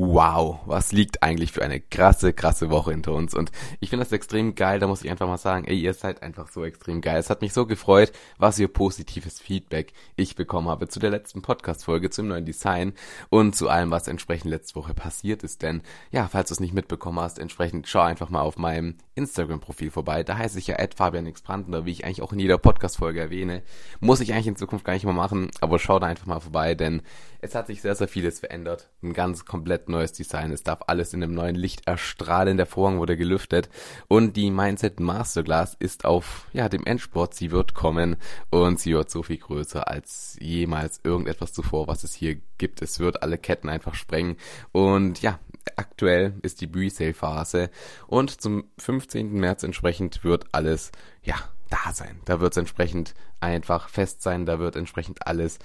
Wow, was liegt eigentlich für eine krasse, krasse Woche hinter uns. Und ich finde das extrem geil, da muss ich einfach mal sagen, ey, ihr seid einfach so extrem geil. Es hat mich so gefreut, was für positives Feedback ich bekommen habe zu der letzten Podcast-Folge, zum neuen Design und zu allem, was entsprechend letzte Woche passiert ist. Denn, ja, falls du es nicht mitbekommen hast, entsprechend schau einfach mal auf meinem Instagram-Profil vorbei. Da heiße ich ja @fabianxbrandner, wie ich eigentlich auch in jeder Podcast-Folge erwähne. Muss ich eigentlich in Zukunft gar nicht mehr machen, aber schau da einfach mal vorbei, denn es hat sich sehr, sehr vieles verändert. Ein ganz komplett neues Design. Es darf alles in einem neuen Licht erstrahlen. Der Vorhang wurde gelüftet. Und die Mindset Masterclass ist auf, ja, dem Endsport. Sie wird kommen und sie wird so viel größer als jemals irgendetwas zuvor, was es hier gibt. Es wird alle Ketten einfach sprengen. Und ja, aktuell ist die Pre-Sale-Phase. Und zum 15. März entsprechend wird alles, ja, da sein. Da wird es entsprechend einfach fest sein. Da wird entsprechend alles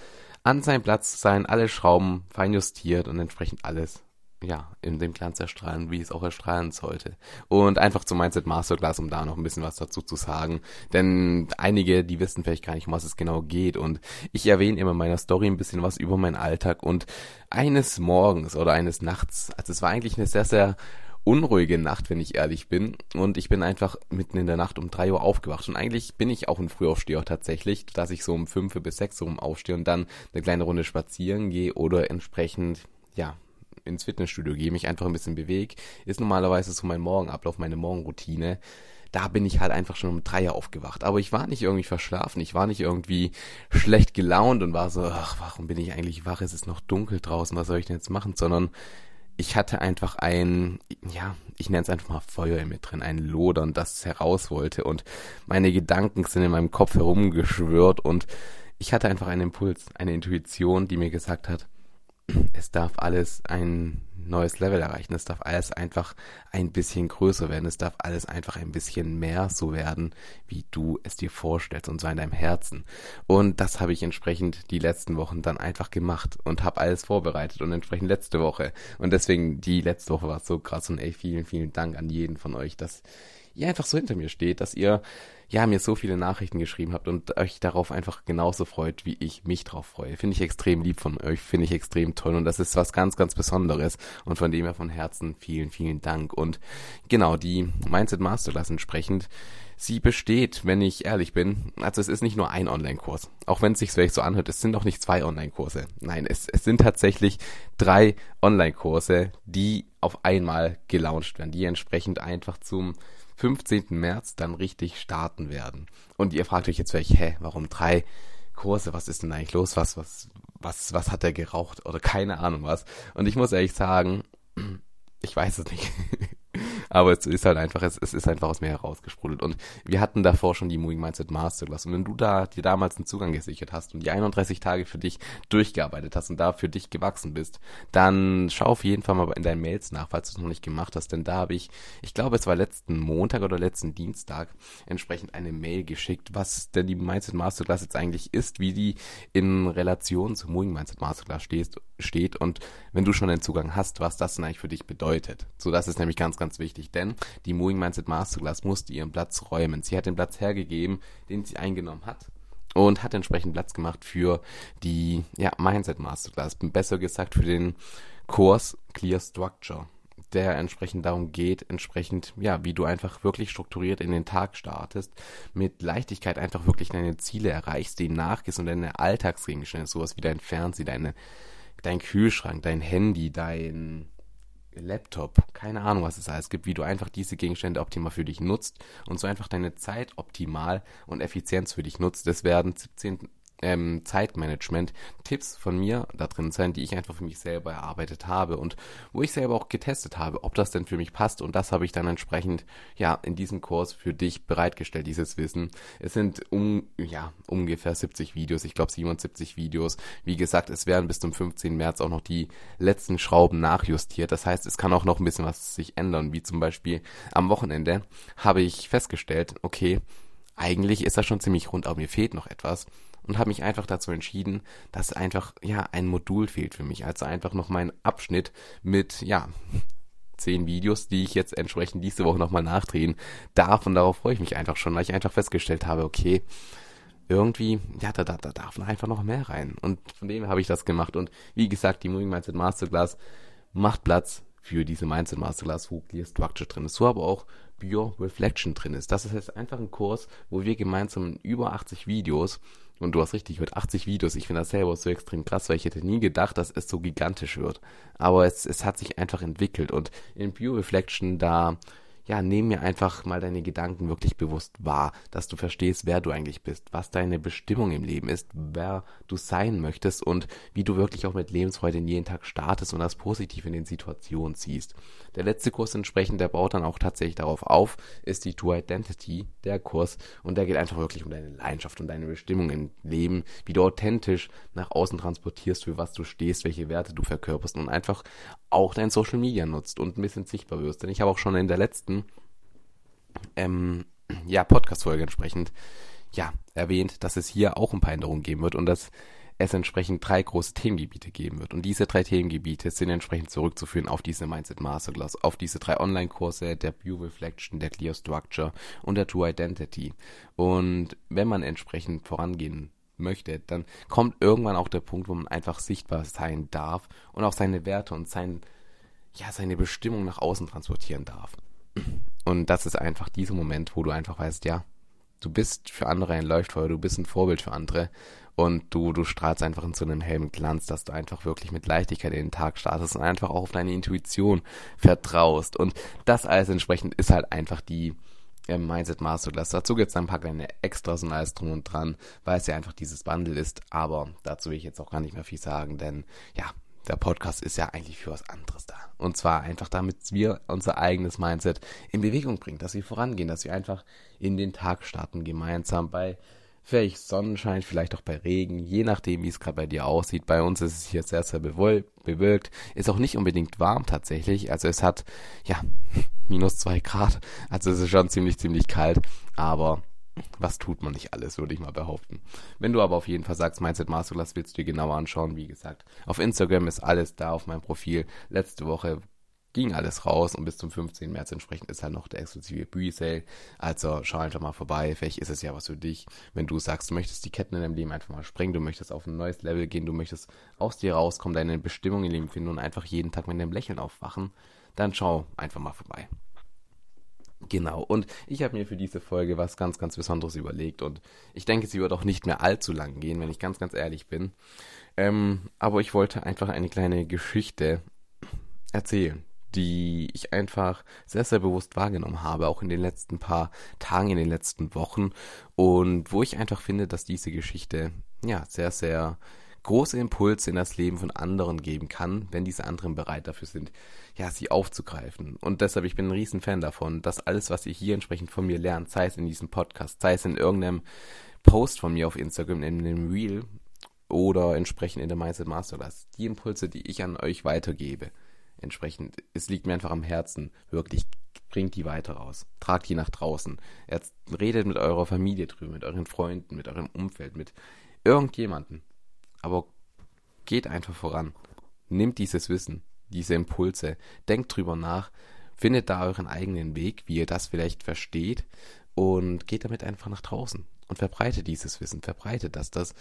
an seinem Platz sein, alle Schrauben fein justiert und entsprechend alles ja, in dem Glanz erstrahlen, wie es auch erstrahlen sollte. Und einfach zum Mindset Masterclass, um da noch ein bisschen was dazu zu sagen. Denn einige, die wissen vielleicht gar nicht, um was es genau geht. Und ich erwähne immer in meiner Story ein bisschen was über meinen Alltag. Und eines Morgens oder eines Nachts, also es war eigentlich eine sehr, sehr unruhige Nacht, wenn ich ehrlich bin. Und ich bin einfach mitten in der Nacht um drei Uhr aufgewacht. Und eigentlich bin ich auch ein Frühaufsteher tatsächlich, dass ich so um fünf bis sechs Uhr aufstehe und dann eine kleine Runde spazieren gehe oder entsprechend, ja, ins Fitnessstudio gehe, mich einfach ein bisschen bewege. Ist normalerweise so mein Morgenablauf, meine Morgenroutine da bin ich halt einfach schon um drei Uhr aufgewacht. Aber ich war nicht irgendwie verschlafen, ich war nicht irgendwie schlecht gelaunt und war so, ach, warum bin ich eigentlich wach? Es ist noch dunkel draußen, was soll ich denn jetzt machen? Sondern ich hatte einfach ein, ja, ich nenne es einfach mal Feuer in mir drin, ein Lodern, das heraus wollte und meine Gedanken sind in meinem Kopf herumgeschwört und ich hatte einfach einen Impuls, eine Intuition, die mir gesagt hat, es darf alles ein neues Level erreichen. Es darf alles einfach ein bisschen größer werden. Es darf alles einfach ein bisschen mehr so werden, wie du es dir vorstellst und so in deinem Herzen. Und das habe ich entsprechend die letzten Wochen dann einfach gemacht und habe alles vorbereitet und entsprechend letzte Woche. Und deswegen die letzte Woche war so krass und ey, vielen, vielen Dank an jeden von euch, dass ihr einfach so hinter mir steht, dass ihr ja mir so viele Nachrichten geschrieben habt und euch darauf einfach genauso freut, wie ich mich drauf freue. Finde ich extrem lieb von euch, finde ich extrem toll und das ist was ganz, ganz Besonderes und von dem her von Herzen vielen, vielen Dank. Und genau, die Mindset Masterclass entsprechend, sie besteht, wenn ich ehrlich bin, also es ist nicht nur ein Online-Kurs, auch wenn es sich vielleicht so anhört, es sind auch nicht zwei Online-Kurse. Nein, es, es sind tatsächlich drei Online-Kurse, die auf einmal gelauncht werden, die entsprechend einfach zum 15. März dann richtig starten werden. Und ihr fragt euch jetzt vielleicht, hä, warum drei Kurse? Was ist denn eigentlich los? Was, was, was, was hat er geraucht? Oder keine Ahnung was. Und ich muss ehrlich sagen, ich weiß es nicht. Aber es ist halt einfach, es, es ist einfach aus mir herausgesprudelt. Und wir hatten davor schon die Moving Mindset Masterclass. Und wenn du da dir damals einen Zugang gesichert hast und die 31 Tage für dich durchgearbeitet hast und da für dich gewachsen bist, dann schau auf jeden Fall mal in deinen Mails nach, falls du es noch nicht gemacht hast. Denn da habe ich, ich glaube, es war letzten Montag oder letzten Dienstag entsprechend eine Mail geschickt, was denn die Mindset Masterclass jetzt eigentlich ist, wie die in Relation zur Moving Mindset Masterclass steht, steht und wenn du schon einen Zugang hast, was das denn eigentlich für dich bedeutet. So, das ist nämlich ganz, ganz wichtig, denn die Moving Mindset Masterclass musste ihren Platz räumen. Sie hat den Platz hergegeben, den sie eingenommen hat und hat entsprechend Platz gemacht für die ja, Mindset Masterclass, besser gesagt für den Kurs Clear Structure, der entsprechend darum geht, entsprechend, ja, wie du einfach wirklich strukturiert in den Tag startest, mit Leichtigkeit einfach wirklich deine Ziele erreichst, denen nachgehst und deine Alltagsgegenstände, sowas wie dein Fernseher, deine, dein Kühlschrank, dein Handy, dein Laptop, keine Ahnung, was es alles gibt, wie du einfach diese Gegenstände optimal für dich nutzt und so einfach deine Zeit optimal und effizient für dich nutzt. Das werden 17 ähm, Zeitmanagement Tipps von mir da drin sein, die ich einfach für mich selber erarbeitet habe und wo ich selber auch getestet habe, ob das denn für mich passt und das habe ich dann entsprechend ja in diesem Kurs für dich bereitgestellt, dieses Wissen. Es sind um ja ungefähr 70 Videos, ich glaube 77 Videos. Wie gesagt, es werden bis zum 15. März auch noch die letzten Schrauben nachjustiert. Das heißt, es kann auch noch ein bisschen was sich ändern, wie zum Beispiel am Wochenende habe ich festgestellt, okay, eigentlich ist das schon ziemlich rund, aber mir fehlt noch etwas und habe mich einfach dazu entschieden, dass einfach ja ein Modul fehlt für mich, also einfach noch mein Abschnitt mit ja zehn Videos, die ich jetzt entsprechend diese Woche nochmal nachdrehen darf und darauf freue ich mich einfach schon, weil ich einfach festgestellt habe, okay, irgendwie, ja, da, da, da darf einfach noch mehr rein. Und von dem habe ich das gemacht. Und wie gesagt, die Moving Mindset Masterclass macht Platz für diese Mindset Masterclass, wo Clear Structure drin ist. So aber auch Bio Reflection drin ist. Das ist jetzt einfach ein Kurs, wo wir gemeinsam über 80 Videos und du hast richtig gehört, 80 Videos. Ich finde das selber so extrem krass, weil ich hätte nie gedacht, dass es so gigantisch wird. Aber es, es hat sich einfach entwickelt. Und in Pure Reflection, da ja, nehm mir einfach mal deine Gedanken wirklich bewusst wahr, dass du verstehst, wer du eigentlich bist, was deine Bestimmung im Leben ist, wer du sein möchtest und wie du wirklich auch mit Lebensfreude in jeden Tag startest und das positiv in den Situationen ziehst. Der letzte Kurs entsprechend, der baut dann auch tatsächlich darauf auf, ist die True Identity, der Kurs und der geht einfach wirklich um deine Leidenschaft und deine Bestimmung im Leben, wie du authentisch nach außen transportierst, für was du stehst, welche Werte du verkörperst und einfach auch dein Social Media nutzt und ein bisschen sichtbar wirst. Denn ich habe auch schon in der letzten ähm, ja, Podcast-Folge entsprechend ja, erwähnt, dass es hier auch ein paar Änderungen geben wird und dass es entsprechend drei große Themengebiete geben wird. Und diese drei Themengebiete sind entsprechend zurückzuführen auf diese Mindset Masterclass, auf diese drei Online-Kurse, der View Reflection, der Clear Structure und der True Identity. Und wenn man entsprechend vorangehen möchte, dann kommt irgendwann auch der Punkt, wo man einfach sichtbar sein darf und auch seine Werte und sein, ja, seine Bestimmung nach außen transportieren darf. Und das ist einfach dieser Moment, wo du einfach weißt, ja, du bist für andere ein Leuchtfeuer, du bist ein Vorbild für andere und du, du strahlst einfach in so einem hellen Glanz, dass du einfach wirklich mit Leichtigkeit in den Tag startest und einfach auch auf deine Intuition vertraust. Und das alles entsprechend ist halt einfach die, im Mindset Masterclass. Dazu gibt es ein paar kleine Extras und alles drum und dran, weil es ja einfach dieses Bundle ist. Aber dazu will ich jetzt auch gar nicht mehr viel sagen, denn ja, der Podcast ist ja eigentlich für was anderes da. Und zwar einfach, damit wir unser eigenes Mindset in Bewegung bringen, dass wir vorangehen, dass wir einfach in den Tag starten, gemeinsam bei vielleicht Sonnenschein, vielleicht auch bei Regen, je nachdem, wie es gerade bei dir aussieht. Bei uns ist es hier sehr, sehr bewölkt. Ist auch nicht unbedingt warm tatsächlich. Also es hat, ja, minus zwei Grad. Also es ist schon ziemlich, ziemlich kalt. Aber was tut man nicht alles, würde ich mal behaupten. Wenn du aber auf jeden Fall sagst, Mindset Masterclass willst du dir genauer anschauen, wie gesagt, auf Instagram ist alles da auf meinem Profil. Letzte Woche ging alles raus und bis zum 15. März entsprechend ist halt noch der exklusive Pre-Sale. Also schau einfach mal vorbei, vielleicht ist es ja was für dich. Wenn du sagst, du möchtest die Ketten in deinem Leben einfach mal sprengen, du möchtest auf ein neues Level gehen, du möchtest aus dir rauskommen, deine Bestimmung im Leben finden und einfach jeden Tag mit einem Lächeln aufwachen, dann schau einfach mal vorbei. Genau, und ich habe mir für diese Folge was ganz, ganz Besonderes überlegt und ich denke, sie wird auch nicht mehr allzu lang gehen, wenn ich ganz, ganz ehrlich bin. Ähm, aber ich wollte einfach eine kleine Geschichte erzählen, die ich einfach sehr, sehr bewusst wahrgenommen habe, auch in den letzten paar Tagen, in den letzten Wochen. Und wo ich einfach finde, dass diese Geschichte, ja, sehr, sehr große Impulse in das Leben von anderen geben kann, wenn diese anderen bereit dafür sind, ja, sie aufzugreifen. Und deshalb, ich bin ein riesen Fan davon, dass alles, was ihr hier entsprechend von mir lernt, sei es in diesem Podcast, sei es in irgendeinem Post von mir auf Instagram, in einem Reel oder entsprechend in der Mindset Masterclass, die Impulse, die ich an euch weitergebe, entsprechend, es liegt mir einfach am Herzen, wirklich bringt die weiter raus. Tragt die nach draußen. Redet mit eurer Familie drüber, mit euren Freunden, mit eurem Umfeld, mit irgendjemanden. Aber geht einfach voran. Nimmt dieses Wissen, diese Impulse, denkt drüber nach, findet da euren eigenen Weg, wie ihr das vielleicht versteht und geht damit einfach nach draußen und verbreitet dieses Wissen, verbreitet das, dass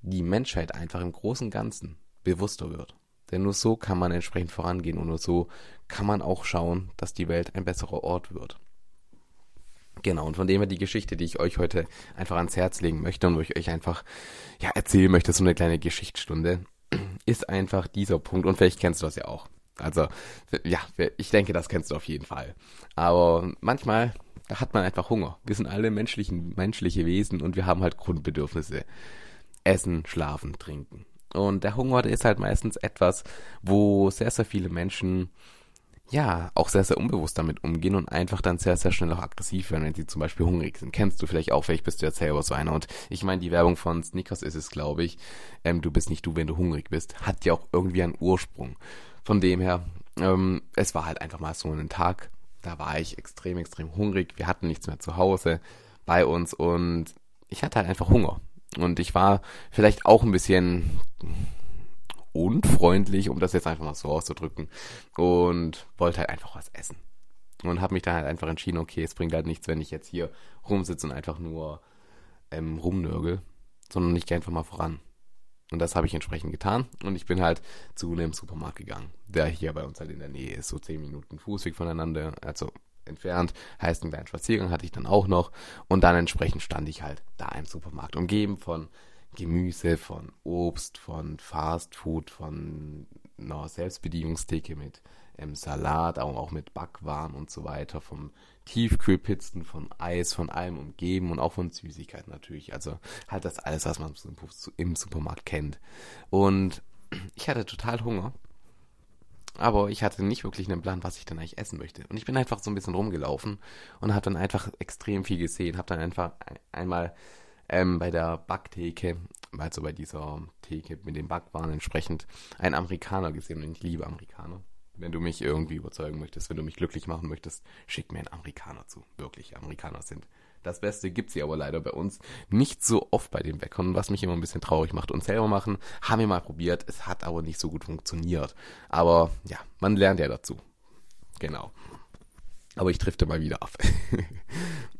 die Menschheit einfach im großen Ganzen bewusster wird. Denn nur so kann man entsprechend vorangehen und nur so kann man auch schauen, dass die Welt ein besserer Ort wird. Genau, und von dem her die Geschichte, die ich euch heute einfach ans Herz legen möchte und wo ich euch einfach ja, erzählen möchte, so eine kleine Geschichtsstunde, ist einfach dieser Punkt. Und vielleicht kennst du das ja auch. Also, ja, ich denke, das kennst du auf jeden Fall. Aber manchmal hat man einfach Hunger. Wir sind alle menschlichen, menschliche Wesen und wir haben halt Grundbedürfnisse. Essen, Schlafen, Trinken. Und der Hunger, ist halt meistens etwas, wo sehr, sehr viele Menschen ja, auch sehr, sehr unbewusst damit umgehen und einfach dann sehr, sehr schnell auch aggressiv werden, wenn sie zum Beispiel hungrig sind. Kennst du vielleicht auch, vielleicht bist du ja selber so einer. Und ich meine, die Werbung von Snickers ist es, glaube ich, ähm, du bist nicht du, wenn du hungrig bist, hat ja auch irgendwie einen Ursprung. Von dem her, ähm, es war halt einfach mal so ein Tag, da war ich extrem, extrem hungrig. Wir hatten nichts mehr zu Hause bei uns und ich hatte halt einfach Hunger. Und ich war vielleicht auch ein bisschen unfreundlich, um das jetzt einfach mal so auszudrücken. Und wollte halt einfach was essen. Und habe mich dann halt einfach entschieden, okay, es bringt halt nichts, wenn ich jetzt hier rumsitze und einfach nur ähm, rumnörgel, sondern ich gehe einfach mal voran. Und das habe ich entsprechend getan. Und ich bin halt zu einem Supermarkt gegangen, der hier bei uns halt in der Nähe ist, so zehn Minuten Fußweg voneinander, also entfernt. Heißt, einen kleinen Spaziergang hatte ich dann auch noch. Und dann entsprechend stand ich halt da im Supermarkt, umgeben von Gemüse, von Obst, von Fast Food, von einer Selbstbedienungstheke mit ähm, Salat, aber auch mit Backwaren und so weiter, vom Tiefkühlpizzen, von Eis, von allem umgeben und auch von Süßigkeiten natürlich. Also halt das alles, was man im Supermarkt kennt. Und ich hatte total Hunger. Aber ich hatte nicht wirklich einen Plan, was ich dann eigentlich essen möchte. Und ich bin einfach so ein bisschen rumgelaufen und habe dann einfach extrem viel gesehen. Habe dann einfach einmal ähm, bei der Backtheke, also bei dieser Theke mit den Backwaren entsprechend, einen Amerikaner gesehen und ich liebe Amerikaner. Wenn du mich irgendwie überzeugen möchtest, wenn du mich glücklich machen möchtest, schick mir einen Amerikaner zu. Wirklich, Amerikaner sind das Beste gibt sie aber leider bei uns nicht so oft bei den Bäckern, was mich immer ein bisschen traurig macht. Und selber machen, haben wir mal probiert, es hat aber nicht so gut funktioniert. Aber ja, man lernt ja dazu. Genau. Aber ich triffte mal wieder ab.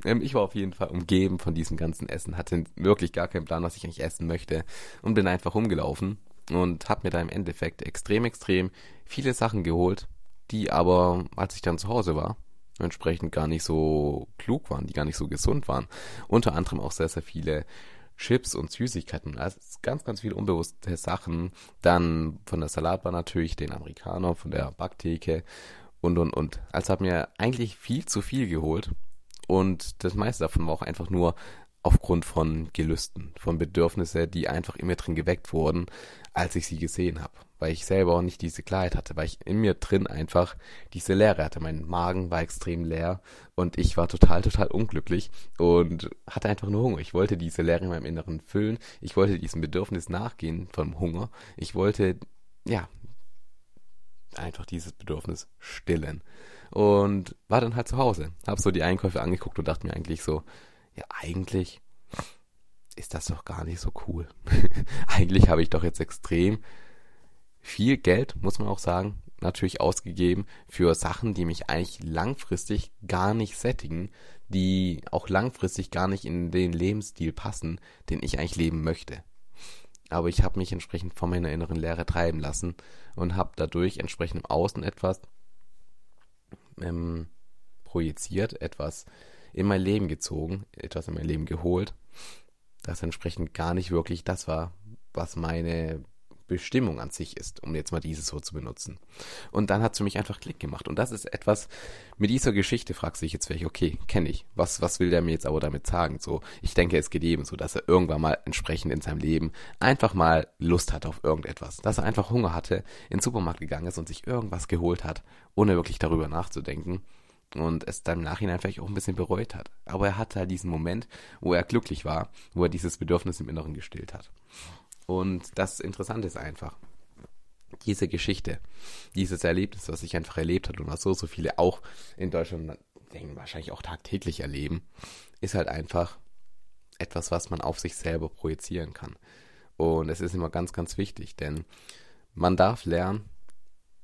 Ähm, ich war auf jeden Fall umgeben von diesem ganzen Essen, hatte wirklich gar keinen Plan, was ich eigentlich essen möchte und bin einfach rumgelaufen und habe mir da im Endeffekt extrem, extrem viele Sachen geholt, die aber, als ich dann zu Hause war, entsprechend gar nicht so klug waren, die gar nicht so gesund waren. Unter anderem auch sehr, sehr viele Chips und Süßigkeiten, also ganz, ganz viele unbewusste Sachen. Dann von der Salatbar natürlich den Amerikaner, von der Backtheke und, und, und. Also habe mir eigentlich viel zu viel geholt. Und das meiste davon war auch einfach nur aufgrund von Gelüsten, von Bedürfnissen, die einfach in mir drin geweckt wurden, als ich sie gesehen habe. Weil ich selber auch nicht diese Klarheit hatte, weil ich in mir drin einfach diese Leere hatte. Mein Magen war extrem leer und ich war total, total unglücklich und hatte einfach nur Hunger. Ich wollte diese Leere in meinem Inneren füllen. Ich wollte diesem Bedürfnis nachgehen vom Hunger. Ich wollte, ja, einfach dieses Bedürfnis stillen. Und war dann halt zu Hause. Hab so die Einkäufe angeguckt und dachte mir eigentlich so, ja, eigentlich ist das doch gar nicht so cool. eigentlich habe ich doch jetzt extrem viel Geld, muss man auch sagen, natürlich ausgegeben für Sachen, die mich eigentlich langfristig gar nicht sättigen, die auch langfristig gar nicht in den Lebensstil passen, den ich eigentlich leben möchte aber ich habe mich entsprechend von meiner inneren Lehre treiben lassen und habe dadurch entsprechend im Außen etwas ähm, projiziert, etwas in mein Leben gezogen, etwas in mein Leben geholt, das entsprechend gar nicht wirklich das war, was meine Bestimmung an sich ist, um jetzt mal dieses Wort zu benutzen. Und dann hat es für mich einfach Klick gemacht. Und das ist etwas, mit dieser Geschichte fragst du dich jetzt vielleicht, okay, kenne ich. Was, was will der mir jetzt aber damit sagen? So, ich denke, es geht eben so, dass er irgendwann mal entsprechend in seinem Leben einfach mal Lust hatte auf irgendetwas. Dass er einfach Hunger hatte, in den Supermarkt gegangen ist und sich irgendwas geholt hat, ohne wirklich darüber nachzudenken und es dann im Nachhinein vielleicht auch ein bisschen bereut hat. Aber er hatte halt diesen Moment, wo er glücklich war, wo er dieses Bedürfnis im Inneren gestillt hat. Und das Interessante ist einfach, diese Geschichte, dieses Erlebnis, was ich einfach erlebt habe und was so, so viele auch in Deutschland denken, wahrscheinlich auch tagtäglich erleben, ist halt einfach etwas, was man auf sich selber projizieren kann. Und es ist immer ganz, ganz wichtig, denn man darf lernen,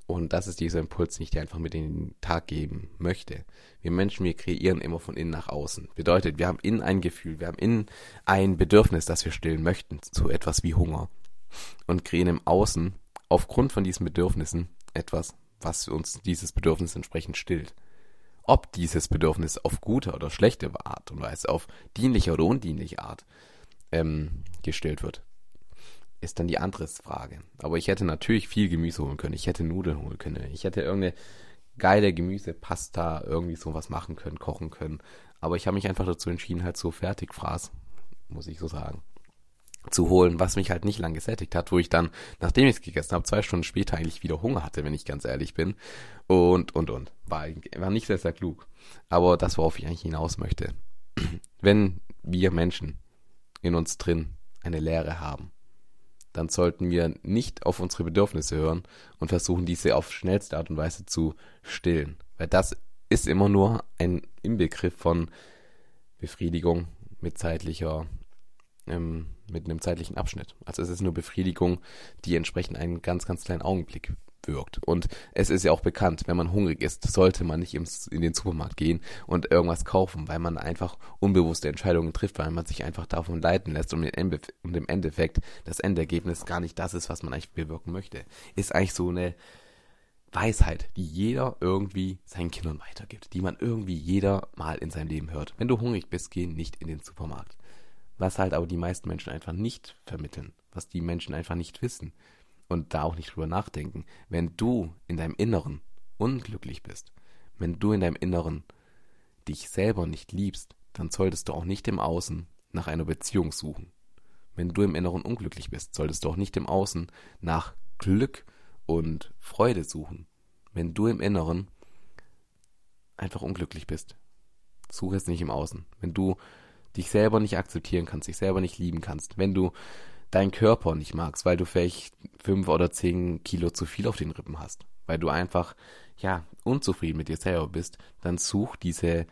und das ist dieser Impuls, den ich dir einfach mit in den Tag geben möchte. Wir Menschen, wir kreieren immer von innen nach außen. Bedeutet, wir haben innen ein Gefühl, wir haben innen ein Bedürfnis, das wir stillen möchten, zu etwas wie Hunger. Und kreieren im Außen aufgrund von diesen Bedürfnissen etwas, was uns dieses Bedürfnis entsprechend stillt. Ob dieses Bedürfnis auf gute oder schlechte Art und Weise, auf dienliche oder undienliche Art ähm, gestillt wird, ist dann die andere Frage. Aber ich hätte natürlich viel Gemüse holen können. Ich hätte Nudeln holen können. Ich hätte irgendeine geile Gemüsepasta, irgendwie sowas machen können, kochen können. Aber ich habe mich einfach dazu entschieden, halt so Fertigfraß, muss ich so sagen. zu holen, was mich halt nicht lang gesättigt hat, wo ich dann, nachdem ich es gegessen habe, zwei Stunden später eigentlich wieder Hunger hatte, wenn ich ganz ehrlich bin. Und, und, und. War, war nicht sehr, sehr klug. Aber das, worauf ich eigentlich hinaus möchte. Wenn wir Menschen in uns drin eine Leere haben, dann sollten wir nicht auf unsere Bedürfnisse hören und versuchen, diese auf schnellste Art und Weise zu stillen. Weil das ist immer nur ein Inbegriff von Befriedigung mit zeitlicher ähm, mit einem zeitlichen Abschnitt. Also es ist nur Befriedigung, die entsprechend einen ganz, ganz kleinen Augenblick wirkt. Und es ist ja auch bekannt, wenn man hungrig ist, sollte man nicht in den Supermarkt gehen und irgendwas kaufen, weil man einfach unbewusste Entscheidungen trifft, weil man sich einfach davon leiten lässt und im Endeffekt das Endergebnis gar nicht das ist, was man eigentlich bewirken möchte. Ist eigentlich so eine Weisheit, die jeder irgendwie seinen Kindern weitergibt, die man irgendwie jeder mal in seinem Leben hört. Wenn du hungrig bist, geh nicht in den Supermarkt was halt aber die meisten Menschen einfach nicht vermitteln, was die Menschen einfach nicht wissen und da auch nicht drüber nachdenken. Wenn du in deinem Inneren unglücklich bist, wenn du in deinem Inneren dich selber nicht liebst, dann solltest du auch nicht im Außen nach einer Beziehung suchen. Wenn du im Inneren unglücklich bist, solltest du auch nicht im Außen nach Glück und Freude suchen. Wenn du im Inneren einfach unglücklich bist, suche es nicht im Außen. Wenn du dich selber nicht akzeptieren kannst, dich selber nicht lieben kannst, wenn du deinen Körper nicht magst, weil du vielleicht fünf oder zehn Kilo zu viel auf den Rippen hast, weil du einfach, ja, unzufrieden mit dir selber bist, dann such diese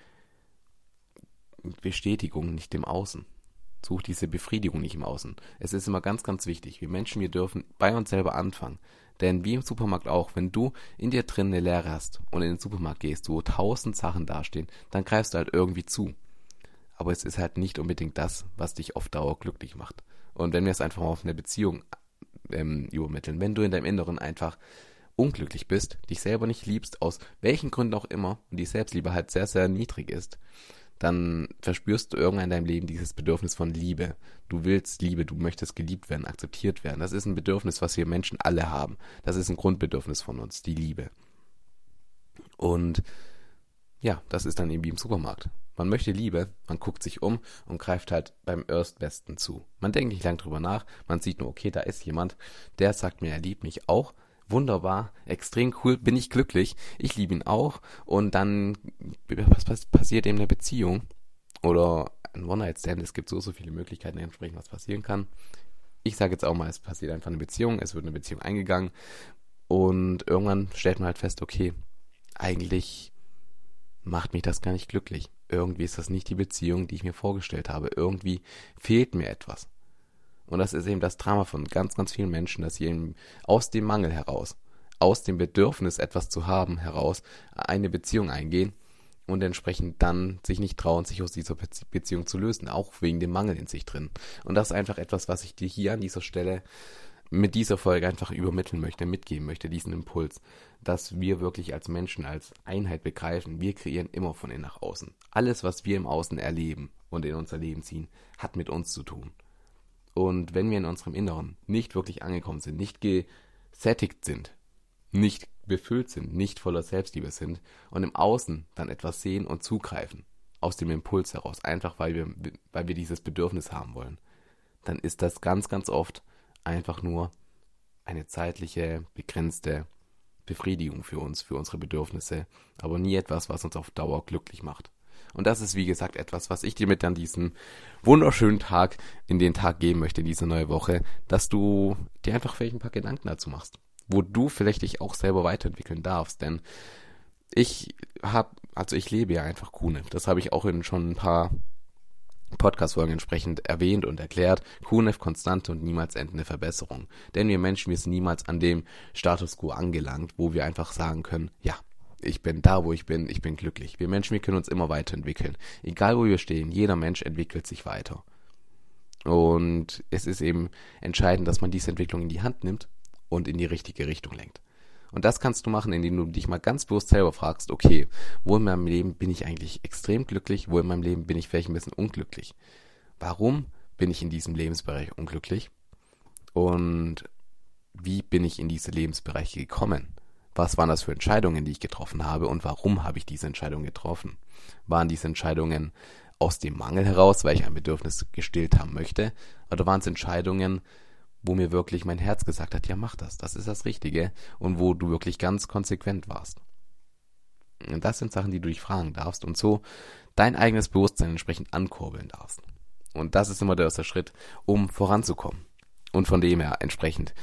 Bestätigung nicht im Außen. Such diese Befriedigung nicht im Außen. Es ist immer ganz, ganz wichtig. Wir Menschen, wir dürfen bei uns selber anfangen. Denn wie im Supermarkt auch, wenn du in dir drin eine Leere hast und in den Supermarkt gehst, wo tausend Sachen dastehen, dann greifst du halt irgendwie zu aber es ist halt nicht unbedingt das, was dich auf Dauer glücklich macht. Und wenn wir es einfach mal auf eine Beziehung ähm, übermitteln, wenn du in deinem Inneren einfach unglücklich bist, dich selber nicht liebst, aus welchen Gründen auch immer, und die Selbstliebe halt sehr, sehr niedrig ist, dann verspürst du irgendwann in deinem Leben dieses Bedürfnis von Liebe. Du willst Liebe, du möchtest geliebt werden, akzeptiert werden. Das ist ein Bedürfnis, was wir Menschen alle haben. Das ist ein Grundbedürfnis von uns, die Liebe. Und ja, das ist dann eben wie im Supermarkt. Man möchte Liebe, man guckt sich um und greift halt beim Erstbesten zu. Man denkt nicht lang drüber nach, man sieht nur, okay, da ist jemand, der sagt mir, er liebt mich auch. Wunderbar, extrem cool, bin ich glücklich, ich liebe ihn auch. Und dann, was passiert in der Beziehung? Oder ein One-Night-Stand, es gibt so, so viele Möglichkeiten, entsprechend was passieren kann. Ich sage jetzt auch mal, es passiert einfach eine Beziehung, es wird eine Beziehung eingegangen. Und irgendwann stellt man halt fest, okay, eigentlich macht mich das gar nicht glücklich irgendwie ist das nicht die Beziehung, die ich mir vorgestellt habe. Irgendwie fehlt mir etwas. Und das ist eben das Drama von ganz, ganz vielen Menschen, dass sie eben aus dem Mangel heraus, aus dem Bedürfnis, etwas zu haben, heraus eine Beziehung eingehen und entsprechend dann sich nicht trauen, sich aus dieser Beziehung zu lösen, auch wegen dem Mangel in sich drin. Und das ist einfach etwas, was ich dir hier an dieser Stelle mit dieser Folge einfach übermitteln möchte, mitgeben möchte, diesen Impuls, dass wir wirklich als Menschen, als Einheit begreifen, wir kreieren immer von innen nach außen. Alles, was wir im Außen erleben und in unser Leben ziehen, hat mit uns zu tun. Und wenn wir in unserem Inneren nicht wirklich angekommen sind, nicht gesättigt sind, nicht befüllt sind, nicht voller Selbstliebe sind und im Außen dann etwas sehen und zugreifen, aus dem Impuls heraus, einfach weil wir, weil wir dieses Bedürfnis haben wollen, dann ist das ganz, ganz oft einfach nur eine zeitliche, begrenzte Befriedigung für uns, für unsere Bedürfnisse, aber nie etwas, was uns auf Dauer glücklich macht. Und das ist, wie gesagt, etwas, was ich dir mit an diesem wunderschönen Tag in den Tag geben möchte, in diese neue Woche, dass du dir einfach vielleicht ein paar Gedanken dazu machst, wo du vielleicht dich auch selber weiterentwickeln darfst, denn ich habe, also ich lebe ja einfach Kuhne. Das habe ich auch in schon ein paar Podcast-Folgen entsprechend erwähnt und erklärt. QNF konstante und niemals endende Verbesserung. Denn wir Menschen, wir sind niemals an dem Status quo angelangt, wo wir einfach sagen können, ja, ich bin da, wo ich bin, ich bin glücklich. Wir Menschen, wir können uns immer weiterentwickeln. Egal wo wir stehen, jeder Mensch entwickelt sich weiter. Und es ist eben entscheidend, dass man diese Entwicklung in die Hand nimmt und in die richtige Richtung lenkt. Und das kannst du machen, indem du dich mal ganz bewusst selber fragst, okay, wo in meinem Leben bin ich eigentlich extrem glücklich, wo in meinem Leben bin ich vielleicht ein bisschen unglücklich? Warum bin ich in diesem Lebensbereich unglücklich? Und wie bin ich in diese Lebensbereiche gekommen? Was waren das für Entscheidungen, die ich getroffen habe und warum habe ich diese Entscheidung getroffen? Waren diese Entscheidungen aus dem Mangel heraus, weil ich ein Bedürfnis gestillt haben möchte, oder waren es Entscheidungen, wo mir wirklich mein Herz gesagt hat, ja mach das, das ist das Richtige und wo du wirklich ganz konsequent warst. Und das sind Sachen, die du dich fragen darfst und so dein eigenes Bewusstsein entsprechend ankurbeln darfst. Und das ist immer der erste Schritt, um voranzukommen. Und von dem her entsprechend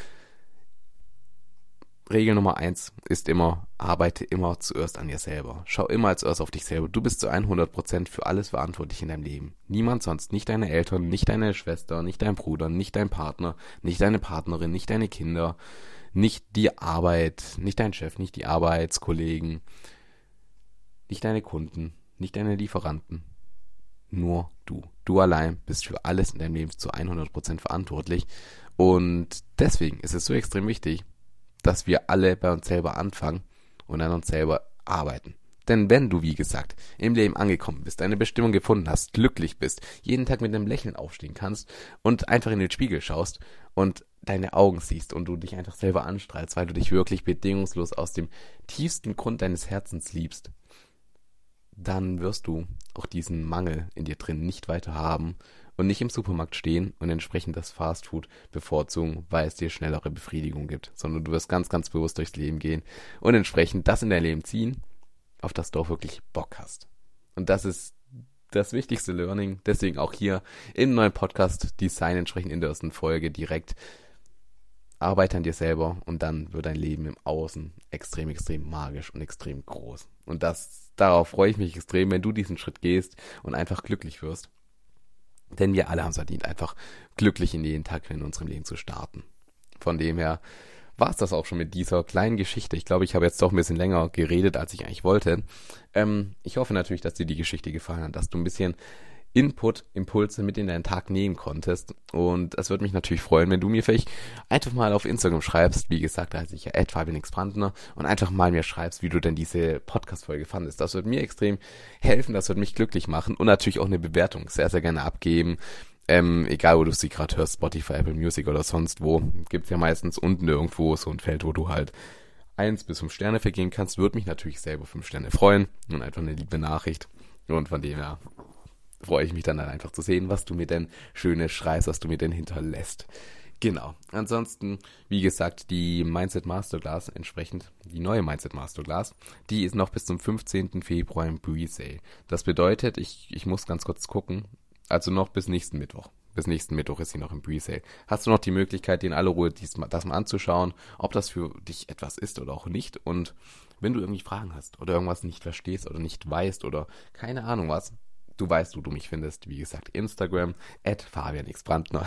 Regel Nummer eins ist immer, arbeite immer zuerst an dir selber. Schau immer als erst auf dich selber. Du bist zu 100% für alles verantwortlich in deinem Leben. Niemand sonst, nicht deine Eltern, nicht deine Schwester, nicht dein Bruder, nicht dein Partner, nicht deine Partnerin, nicht deine Kinder, nicht die Arbeit, nicht dein Chef, nicht die Arbeitskollegen, nicht deine Kunden, nicht deine Lieferanten. Nur du. Du allein bist für alles in deinem Leben zu 100% verantwortlich. Und deswegen ist es so extrem wichtig, dass wir alle bei uns selber anfangen und an uns selber arbeiten. Denn wenn du, wie gesagt, im Leben angekommen bist, deine Bestimmung gefunden hast, glücklich bist, jeden Tag mit einem Lächeln aufstehen kannst und einfach in den Spiegel schaust und deine Augen siehst und du dich einfach selber anstrahlst, weil du dich wirklich bedingungslos aus dem tiefsten Grund deines Herzens liebst, dann wirst du auch diesen Mangel in dir drin nicht weiter haben und nicht im Supermarkt stehen und entsprechend das Fastfood bevorzugen, weil es dir schnellere Befriedigung gibt, sondern du wirst ganz, ganz bewusst durchs Leben gehen und entsprechend das in dein Leben ziehen, auf das du auch wirklich Bock hast. Und das ist das wichtigste Learning, deswegen auch hier im neuen Podcast Design entsprechend in der ersten Folge direkt arbeite an dir selber und dann wird dein Leben im Außen extrem, extrem magisch und extrem groß. Und das, darauf freue ich mich extrem, wenn du diesen Schritt gehst und einfach glücklich wirst. Denn wir alle haben es verdient, einfach glücklich in jeden Tag in unserem Leben zu starten. Von dem her war es das auch schon mit dieser kleinen Geschichte. Ich glaube, ich habe jetzt doch ein bisschen länger geredet, als ich eigentlich wollte. Ähm, ich hoffe natürlich, dass dir die Geschichte gefallen hat, dass du ein bisschen Input, Impulse mit in deinen Tag nehmen konntest. Und es würde mich natürlich freuen, wenn du mir vielleicht einfach mal auf Instagram schreibst, wie gesagt, da heiße ich ja Brandner und einfach mal mir schreibst, wie du denn diese Podcast-Folge fandest. Das würde mir extrem helfen, das würde mich glücklich machen und natürlich auch eine Bewertung sehr, sehr gerne abgeben. Ähm, egal wo du sie gerade hörst, Spotify, Apple Music oder sonst wo, gibt's ja meistens unten irgendwo so ein Feld, wo du halt eins bis fünf Sterne vergehen kannst, würde mich natürlich selber fünf Sterne freuen und einfach eine liebe Nachricht. Und von dem her freue ich mich dann, einfach zu sehen, was du mir denn Schönes schreibst, was du mir denn hinterlässt. Genau. Ansonsten, wie gesagt, die Mindset Masterclass entsprechend, die neue Mindset Masterclass, die ist noch bis zum 15. Februar im Pre-Sale. Das bedeutet, ich, ich muss ganz kurz gucken, also noch bis nächsten Mittwoch. Bis nächsten Mittwoch ist sie noch im Pre-Sale. Hast du noch die Möglichkeit, dir in aller Ruhe dies, das mal anzuschauen, ob das für dich etwas ist oder auch nicht. Und wenn du irgendwie Fragen hast oder irgendwas nicht verstehst oder nicht weißt oder keine Ahnung was, Du weißt, wo du mich findest. Wie gesagt, Instagram, at fabianxbrandner.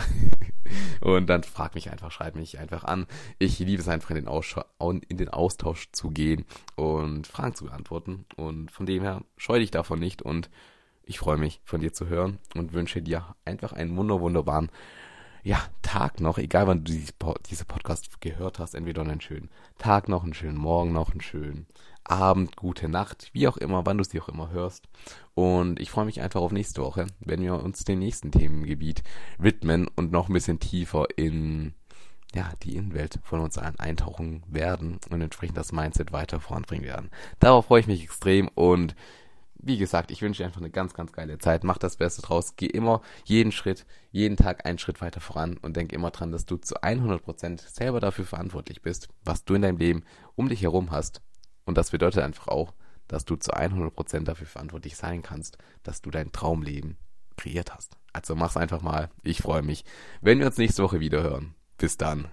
und dann frag mich einfach, schreib mich einfach an. Ich liebe es einfach in den, in den Austausch zu gehen und Fragen zu beantworten. Und von dem her scheu dich davon nicht und ich freue mich, von dir zu hören und wünsche dir einfach einen wunder wunderbaren ja, Tag noch, egal wann du diese Podcast gehört hast, entweder einen schönen Tag noch, einen schönen Morgen noch, einen schönen Abend, gute Nacht, wie auch immer, wann du sie auch immer hörst. Und ich freue mich einfach auf nächste Woche, wenn wir uns dem nächsten Themengebiet widmen und noch ein bisschen tiefer in ja, die Innenwelt von uns allen eintauchen werden und entsprechend das Mindset weiter voranbringen werden. Darauf freue ich mich extrem und wie gesagt, ich wünsche dir einfach eine ganz, ganz geile Zeit. Mach das Beste draus. Geh immer jeden Schritt, jeden Tag einen Schritt weiter voran und denk immer dran, dass du zu 100% selber dafür verantwortlich bist, was du in deinem Leben um dich herum hast und das bedeutet einfach auch, dass du zu 100% dafür verantwortlich sein kannst, dass du dein Traumleben kreiert hast. Also mach's einfach mal. Ich freue mich, wenn wir uns nächste Woche wieder hören. Bis dann.